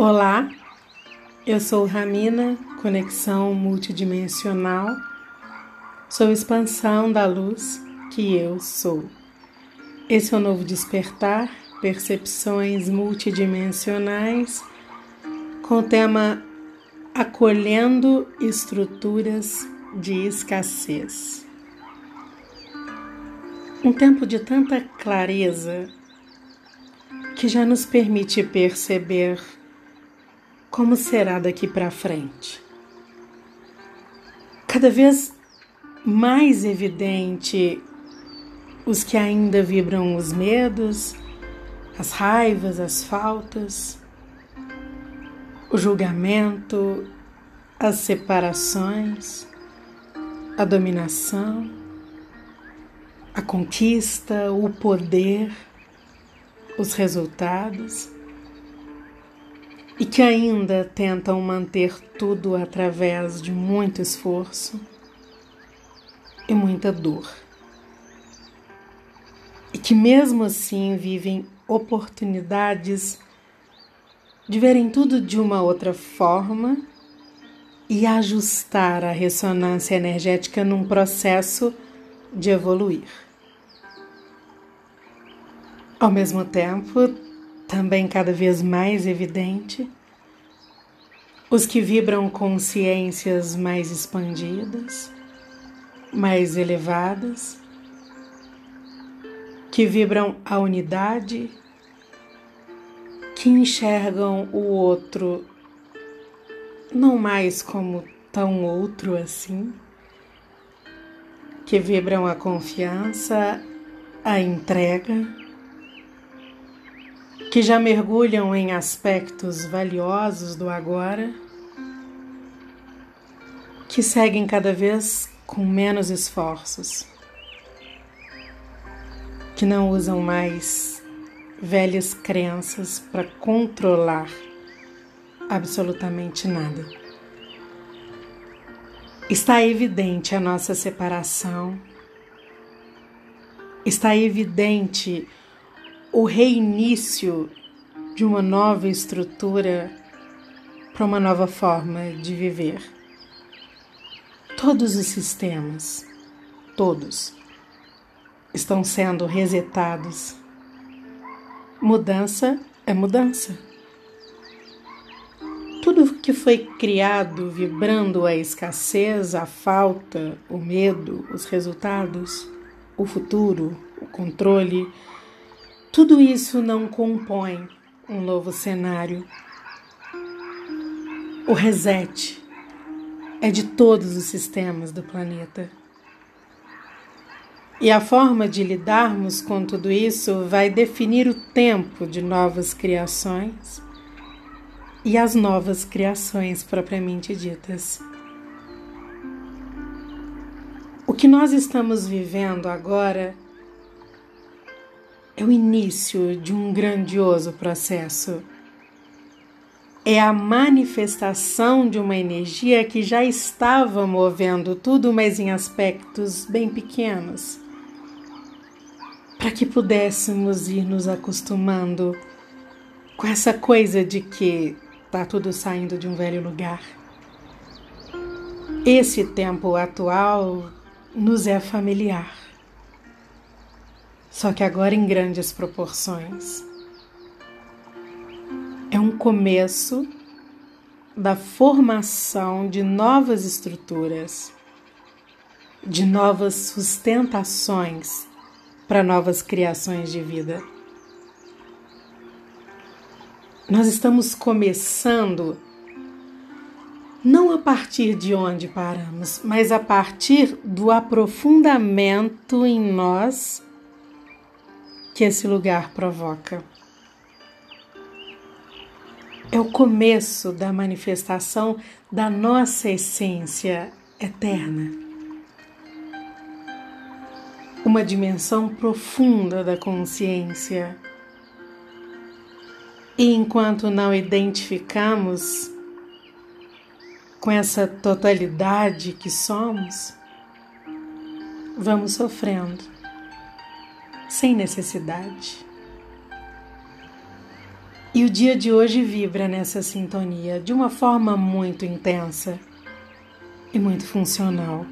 Olá, eu sou Ramina, conexão multidimensional, sou expansão da luz que eu sou. Esse é o novo despertar, percepções multidimensionais, com o tema Acolhendo estruturas de escassez. Um tempo de tanta clareza que já nos permite perceber como será daqui para frente. Cada vez mais evidente os que ainda vibram os medos, as raivas, as faltas, o julgamento, as separações, a dominação, a conquista, o poder os resultados e que ainda tentam manter tudo através de muito esforço e muita dor. E que mesmo assim vivem oportunidades de verem tudo de uma outra forma e ajustar a ressonância energética num processo de evoluir. Ao mesmo tempo, também cada vez mais evidente, os que vibram consciências mais expandidas, mais elevadas, que vibram a unidade, que enxergam o outro não mais como tão outro assim, que vibram a confiança, a entrega que já mergulham em aspectos valiosos do agora, que seguem cada vez com menos esforços, que não usam mais velhas crenças para controlar absolutamente nada. Está evidente a nossa separação, está evidente o reinício de uma nova estrutura para uma nova forma de viver. Todos os sistemas, todos, estão sendo resetados. Mudança é mudança. Tudo que foi criado vibrando a escassez, a falta, o medo, os resultados, o futuro, o controle, tudo isso não compõe um novo cenário. O reset é de todos os sistemas do planeta. E a forma de lidarmos com tudo isso vai definir o tempo de novas criações e as novas criações propriamente ditas. O que nós estamos vivendo agora é o início de um grandioso processo. É a manifestação de uma energia que já estava movendo tudo, mas em aspectos bem pequenos, para que pudéssemos ir nos acostumando com essa coisa de que está tudo saindo de um velho lugar. Esse tempo atual nos é familiar só que agora em grandes proporções. É um começo da formação de novas estruturas, de novas sustentações para novas criações de vida. Nós estamos começando não a partir de onde paramos, mas a partir do aprofundamento em nós que esse lugar provoca. É o começo da manifestação da nossa essência eterna. Uma dimensão profunda da consciência. E enquanto não identificamos com essa totalidade que somos, vamos sofrendo sem necessidade. E o dia de hoje vibra nessa sintonia de uma forma muito intensa e muito funcional.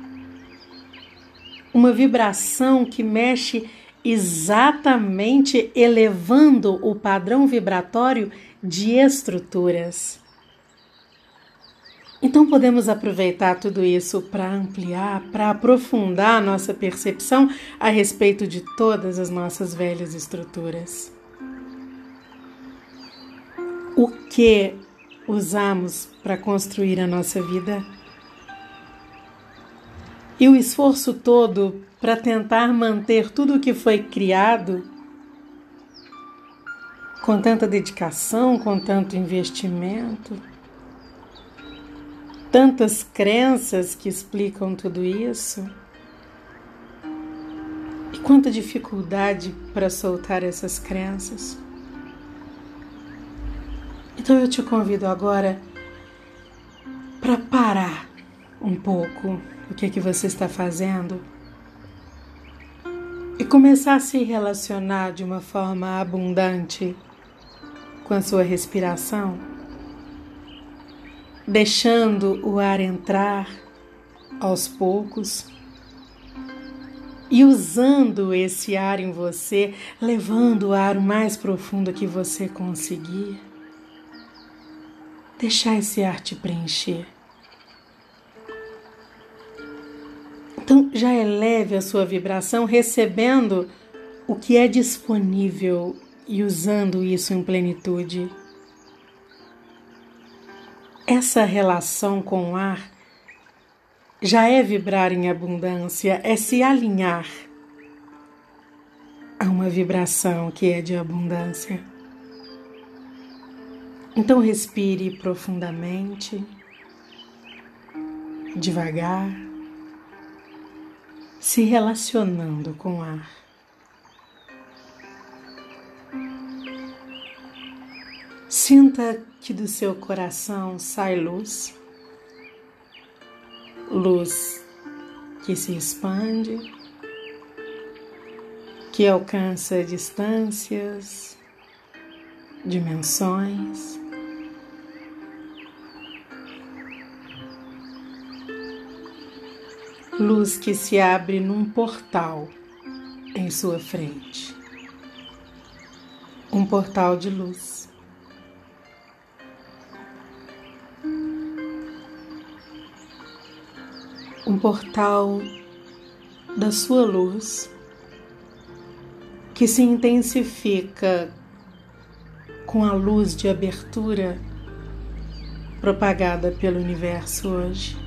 Uma vibração que mexe exatamente elevando o padrão vibratório de estruturas. Então podemos aproveitar tudo isso para ampliar, para aprofundar nossa percepção a respeito de todas as nossas velhas estruturas. O que usamos para construir a nossa vida? E o esforço todo para tentar manter tudo o que foi criado com tanta dedicação, com tanto investimento tantas crenças que explicam tudo isso. E quanta dificuldade para soltar essas crenças. Então eu te convido agora para parar um pouco o que é que você está fazendo e começar a se relacionar de uma forma abundante com a sua respiração deixando o ar entrar aos poucos e usando esse ar em você, levando o ar o mais profundo que você conseguir. Deixar esse ar te preencher. Então, já eleve a sua vibração recebendo o que é disponível e usando isso em plenitude. Essa relação com o ar já é vibrar em abundância, é se alinhar a uma vibração que é de abundância. Então respire profundamente, devagar, se relacionando com o ar. Sinta que do seu coração sai luz, luz que se expande, que alcança distâncias, dimensões. Luz que se abre num portal em sua frente. Um portal de luz. Um portal da sua luz que se intensifica com a luz de abertura propagada pelo universo hoje.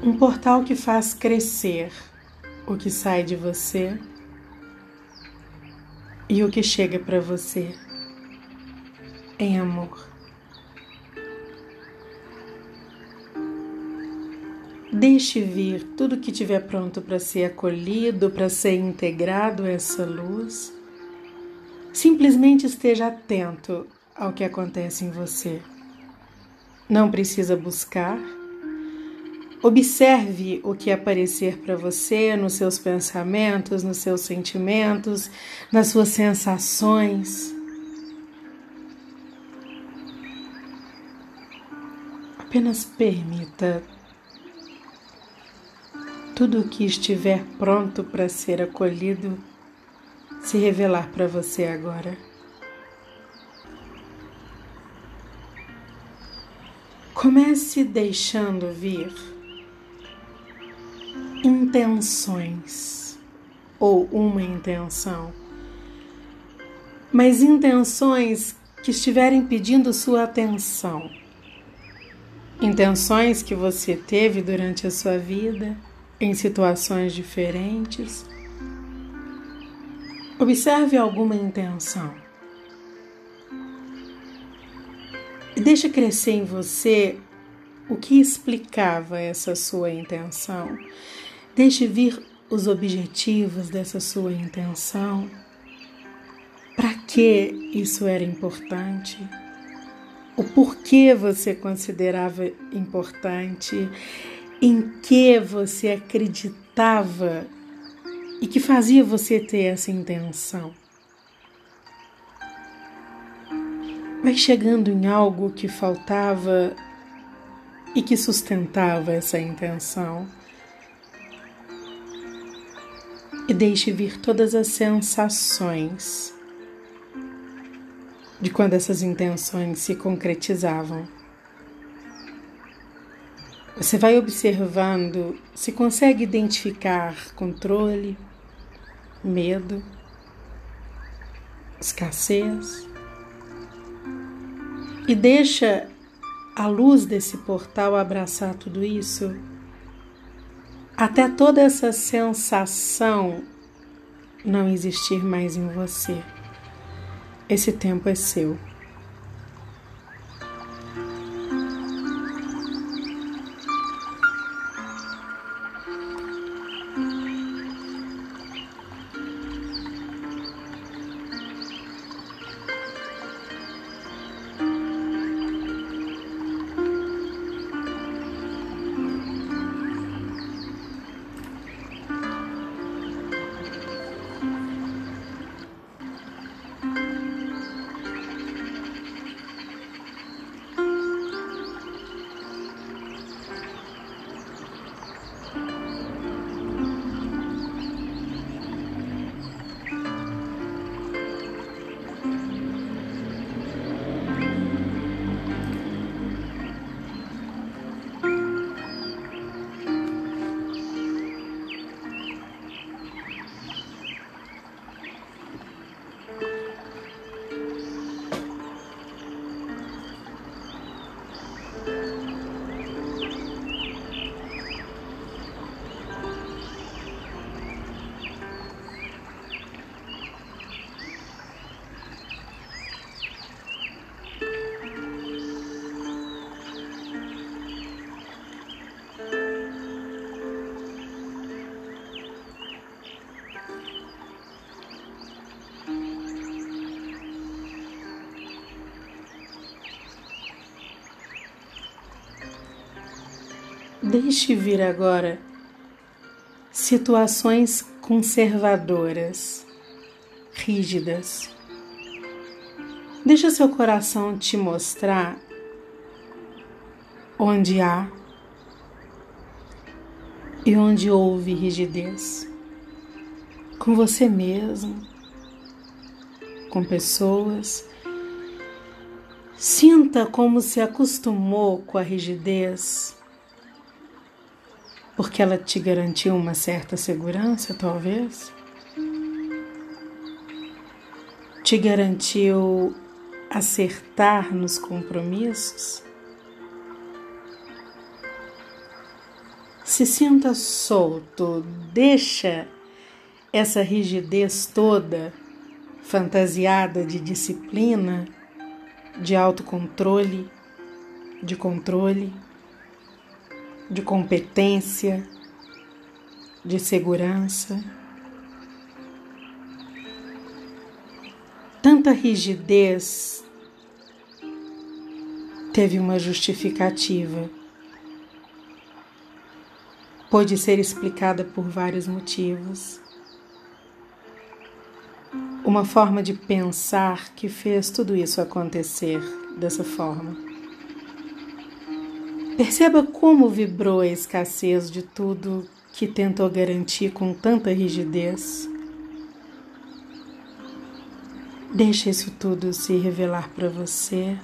Um portal que faz crescer o que sai de você e o que chega para você em amor. Deixe vir tudo que estiver pronto para ser acolhido, para ser integrado a essa luz. Simplesmente esteja atento ao que acontece em você. Não precisa buscar. Observe o que aparecer para você nos seus pensamentos, nos seus sentimentos, nas suas sensações. Apenas permita tudo o que estiver pronto para ser acolhido se revelar para você agora. Comece deixando vir intenções ou uma intenção, mas intenções que estiverem pedindo sua atenção, intenções que você teve durante a sua vida em situações diferentes. Observe alguma intenção. E deixe crescer em você o que explicava essa sua intenção. Deixe vir os objetivos dessa sua intenção. Para que isso era importante? O porquê você considerava importante em que você acreditava e que fazia você ter essa intenção. Vai chegando em algo que faltava e que sustentava essa intenção. E deixe vir todas as sensações de quando essas intenções se concretizavam. Você vai observando se consegue identificar controle, medo, escassez e deixa a luz desse portal abraçar tudo isso, até toda essa sensação não existir mais em você. Esse tempo é seu. Deixe vir agora situações conservadoras, rígidas. Deixa seu coração te mostrar onde há e onde houve rigidez. Com você mesmo, com pessoas. Sinta como se acostumou com a rigidez porque ela te garantiu uma certa segurança, talvez? Te garantiu acertar nos compromissos? Se sinta solto, deixa essa rigidez toda, fantasiada de disciplina, de autocontrole, de controle de competência, de segurança. Tanta rigidez teve uma justificativa. Pode ser explicada por vários motivos. Uma forma de pensar que fez tudo isso acontecer dessa forma. Perceba como vibrou a escassez de tudo que tentou garantir com tanta rigidez. Deixe isso tudo se revelar para você.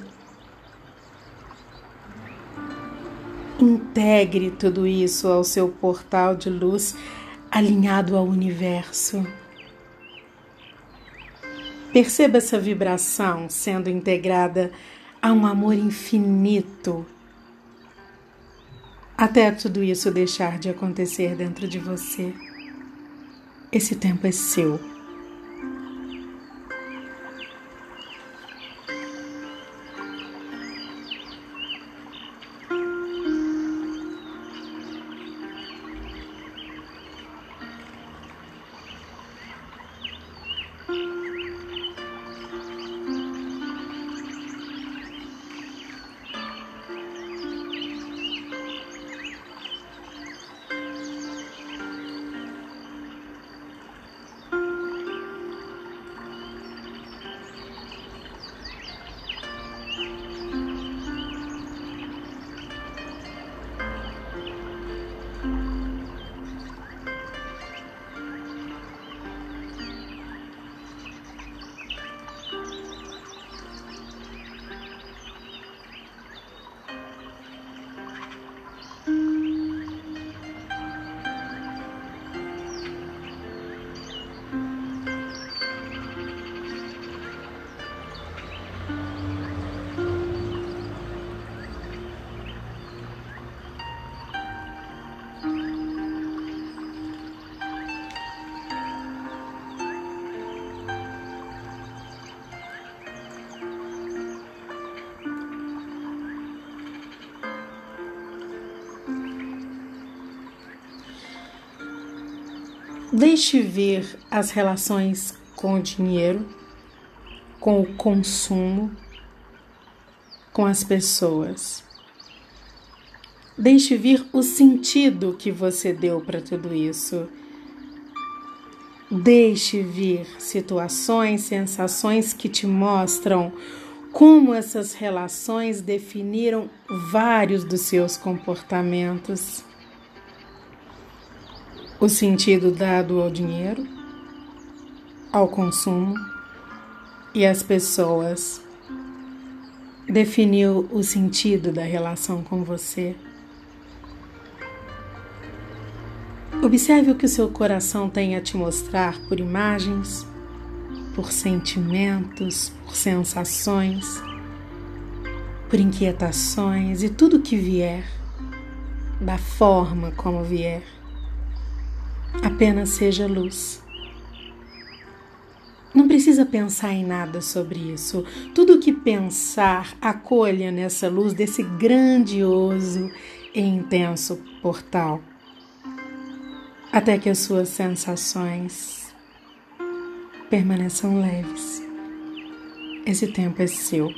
Integre tudo isso ao seu portal de luz alinhado ao universo. Perceba essa vibração sendo integrada a um amor infinito até tudo isso deixar de acontecer dentro de você. Esse tempo é seu. Deixe vir as relações com o dinheiro, com o consumo, com as pessoas. Deixe vir o sentido que você deu para tudo isso. Deixe vir situações, sensações que te mostram como essas relações definiram vários dos seus comportamentos o sentido dado ao dinheiro, ao consumo e às pessoas. Definiu o sentido da relação com você. Observe o que o seu coração tem a te mostrar por imagens, por sentimentos, por sensações, por inquietações e tudo que vier, da forma como vier. Apenas seja luz. Não precisa pensar em nada sobre isso. Tudo o que pensar, acolha nessa luz desse grandioso e intenso portal. Até que as suas sensações permaneçam leves. Esse tempo é seu.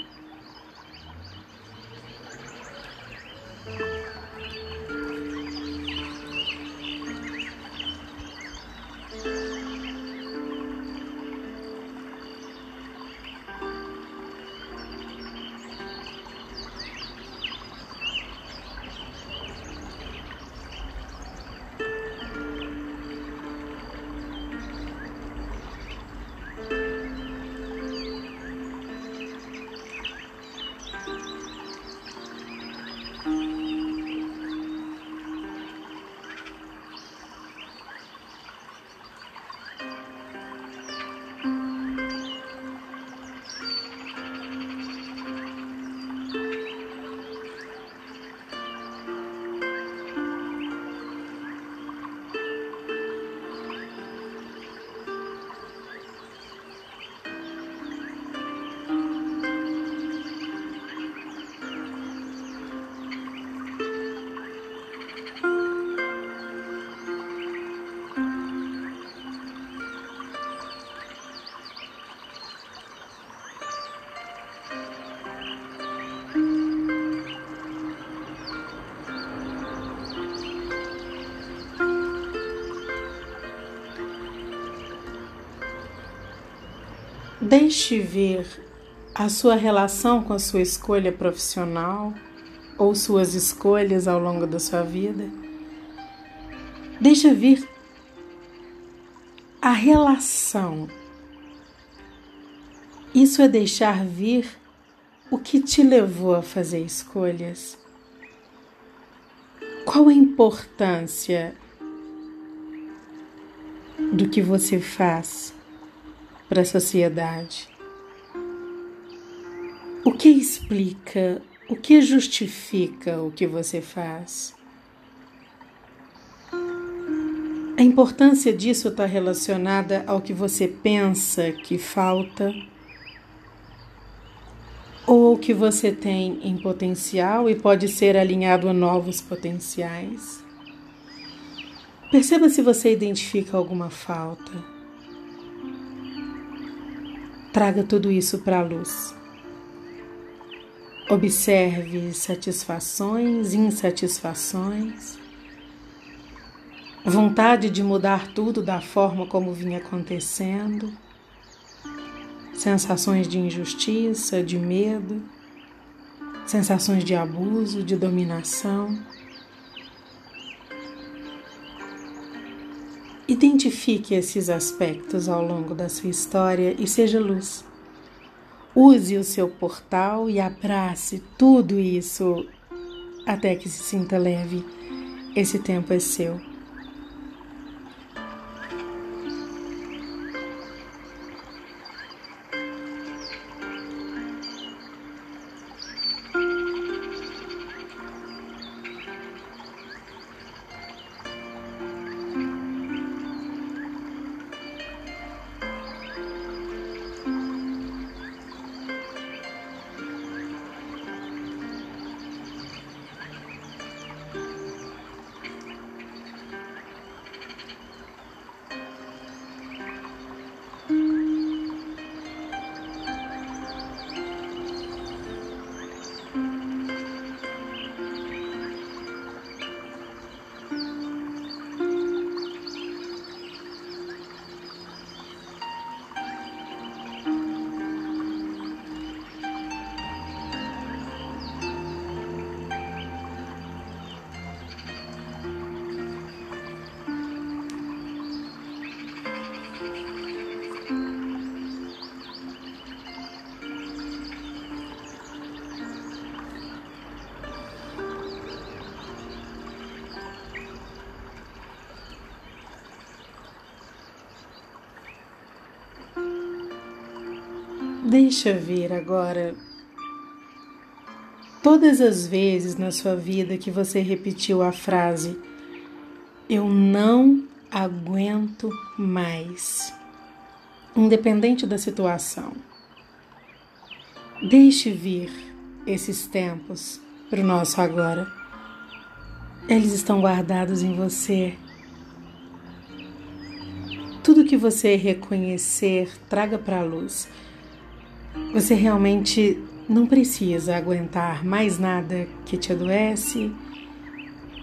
Deixe ver a sua relação com a sua escolha profissional ou suas escolhas ao longo da sua vida. Deixa vir a relação. Isso é deixar vir o que te levou a fazer escolhas. Qual a importância do que você faz? Para a sociedade. O que explica, o que justifica o que você faz? A importância disso está relacionada ao que você pensa que falta ou que você tem em potencial e pode ser alinhado a novos potenciais. Perceba se você identifica alguma falta. Traga tudo isso para a luz. Observe satisfações, insatisfações, vontade de mudar tudo da forma como vinha acontecendo, sensações de injustiça, de medo, sensações de abuso, de dominação. Identifique esses aspectos ao longo da sua história e seja luz. Use o seu portal e abrace tudo isso até que se sinta leve. Esse tempo é seu. Deixa vir agora todas as vezes na sua vida que você repetiu a frase: Eu não aguento mais, independente da situação. Deixe vir esses tempos para o nosso agora. Eles estão guardados em você. Tudo que você reconhecer, traga para a luz. Você realmente não precisa aguentar mais nada que te adoece,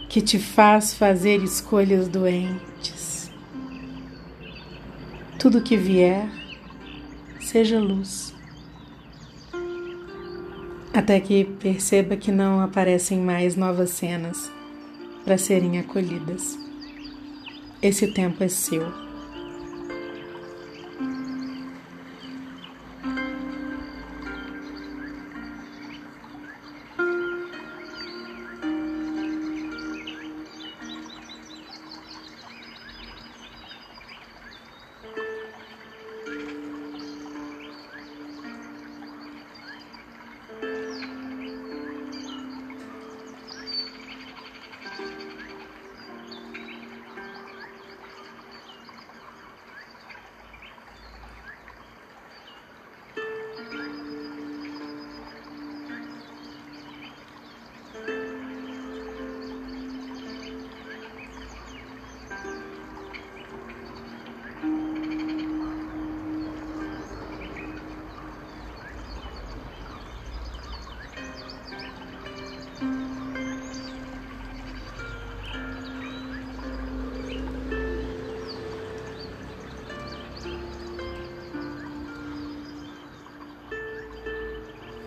que te faz fazer escolhas doentes. Tudo que vier, seja luz. Até que perceba que não aparecem mais novas cenas para serem acolhidas. Esse tempo é seu.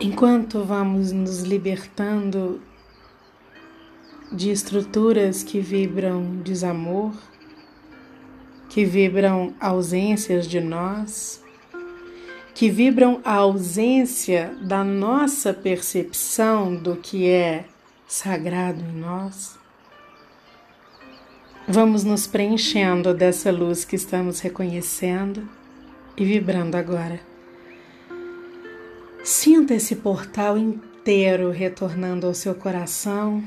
Enquanto vamos nos libertando de estruturas que vibram desamor, que vibram ausências de nós, que vibram a ausência da nossa percepção do que é sagrado em nós. Vamos nos preenchendo dessa luz que estamos reconhecendo e vibrando agora. Sinta esse portal inteiro retornando ao seu coração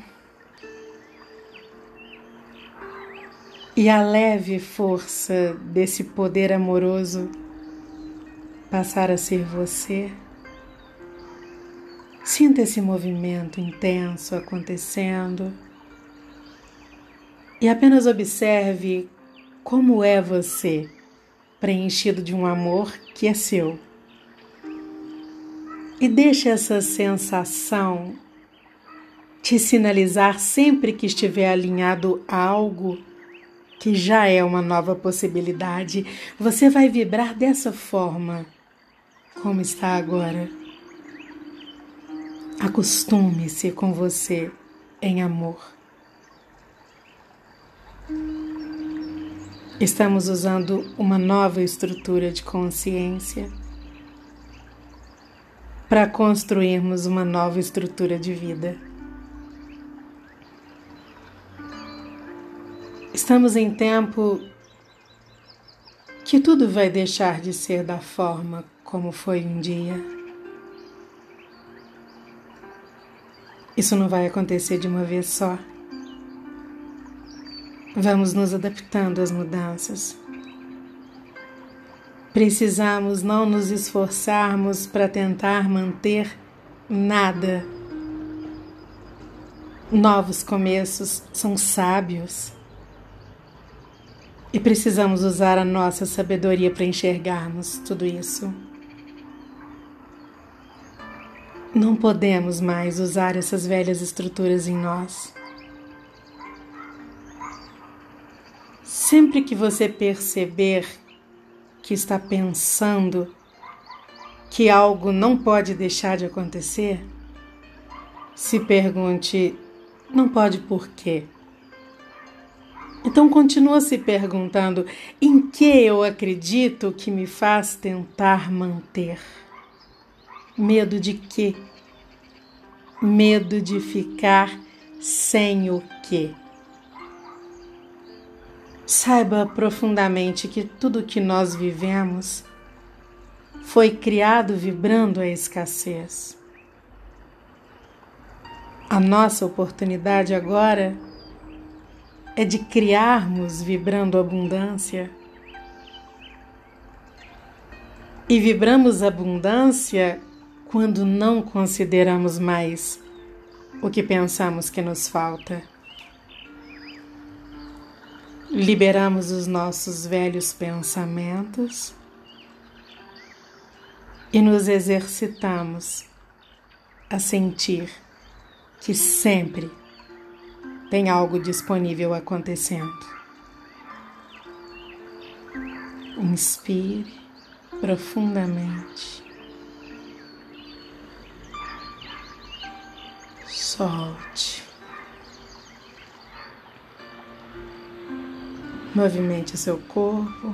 e a leve força desse poder amoroso passar a ser você. Sinta esse movimento intenso acontecendo e apenas observe como é você, preenchido de um amor que é seu. E deixe essa sensação te sinalizar sempre que estiver alinhado a algo que já é uma nova possibilidade. Você vai vibrar dessa forma, como está agora. Acostume-se com você em amor. Estamos usando uma nova estrutura de consciência para construirmos uma nova estrutura de vida. Estamos em tempo que tudo vai deixar de ser da forma como foi um dia. Isso não vai acontecer de uma vez só. Vamos nos adaptando às mudanças. Precisamos não nos esforçarmos para tentar manter nada. Novos começos são sábios. E precisamos usar a nossa sabedoria para enxergarmos tudo isso. Não podemos mais usar essas velhas estruturas em nós. Sempre que você perceber que está pensando que algo não pode deixar de acontecer, se pergunte: não pode por quê? Então continua se perguntando: em que eu acredito que me faz tentar manter? Medo de quê? Medo de ficar sem o quê? Saiba profundamente que tudo que nós vivemos foi criado vibrando a escassez. A nossa oportunidade agora é de criarmos vibrando abundância. E vibramos abundância quando não consideramos mais o que pensamos que nos falta. Liberamos os nossos velhos pensamentos e nos exercitamos a sentir que sempre tem algo disponível acontecendo. Inspire profundamente. Solte. Movimente seu corpo.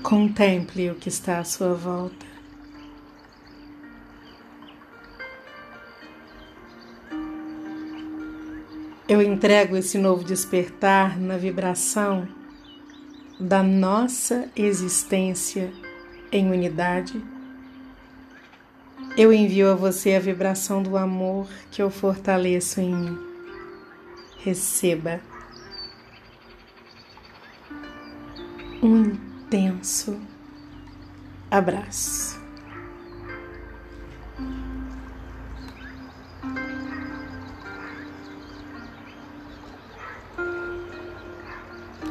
Contemple o que está à sua volta. Eu entrego esse novo despertar na vibração da nossa existência em unidade. Eu envio a você a vibração do amor que eu fortaleço em mim. Receba um intenso abraço.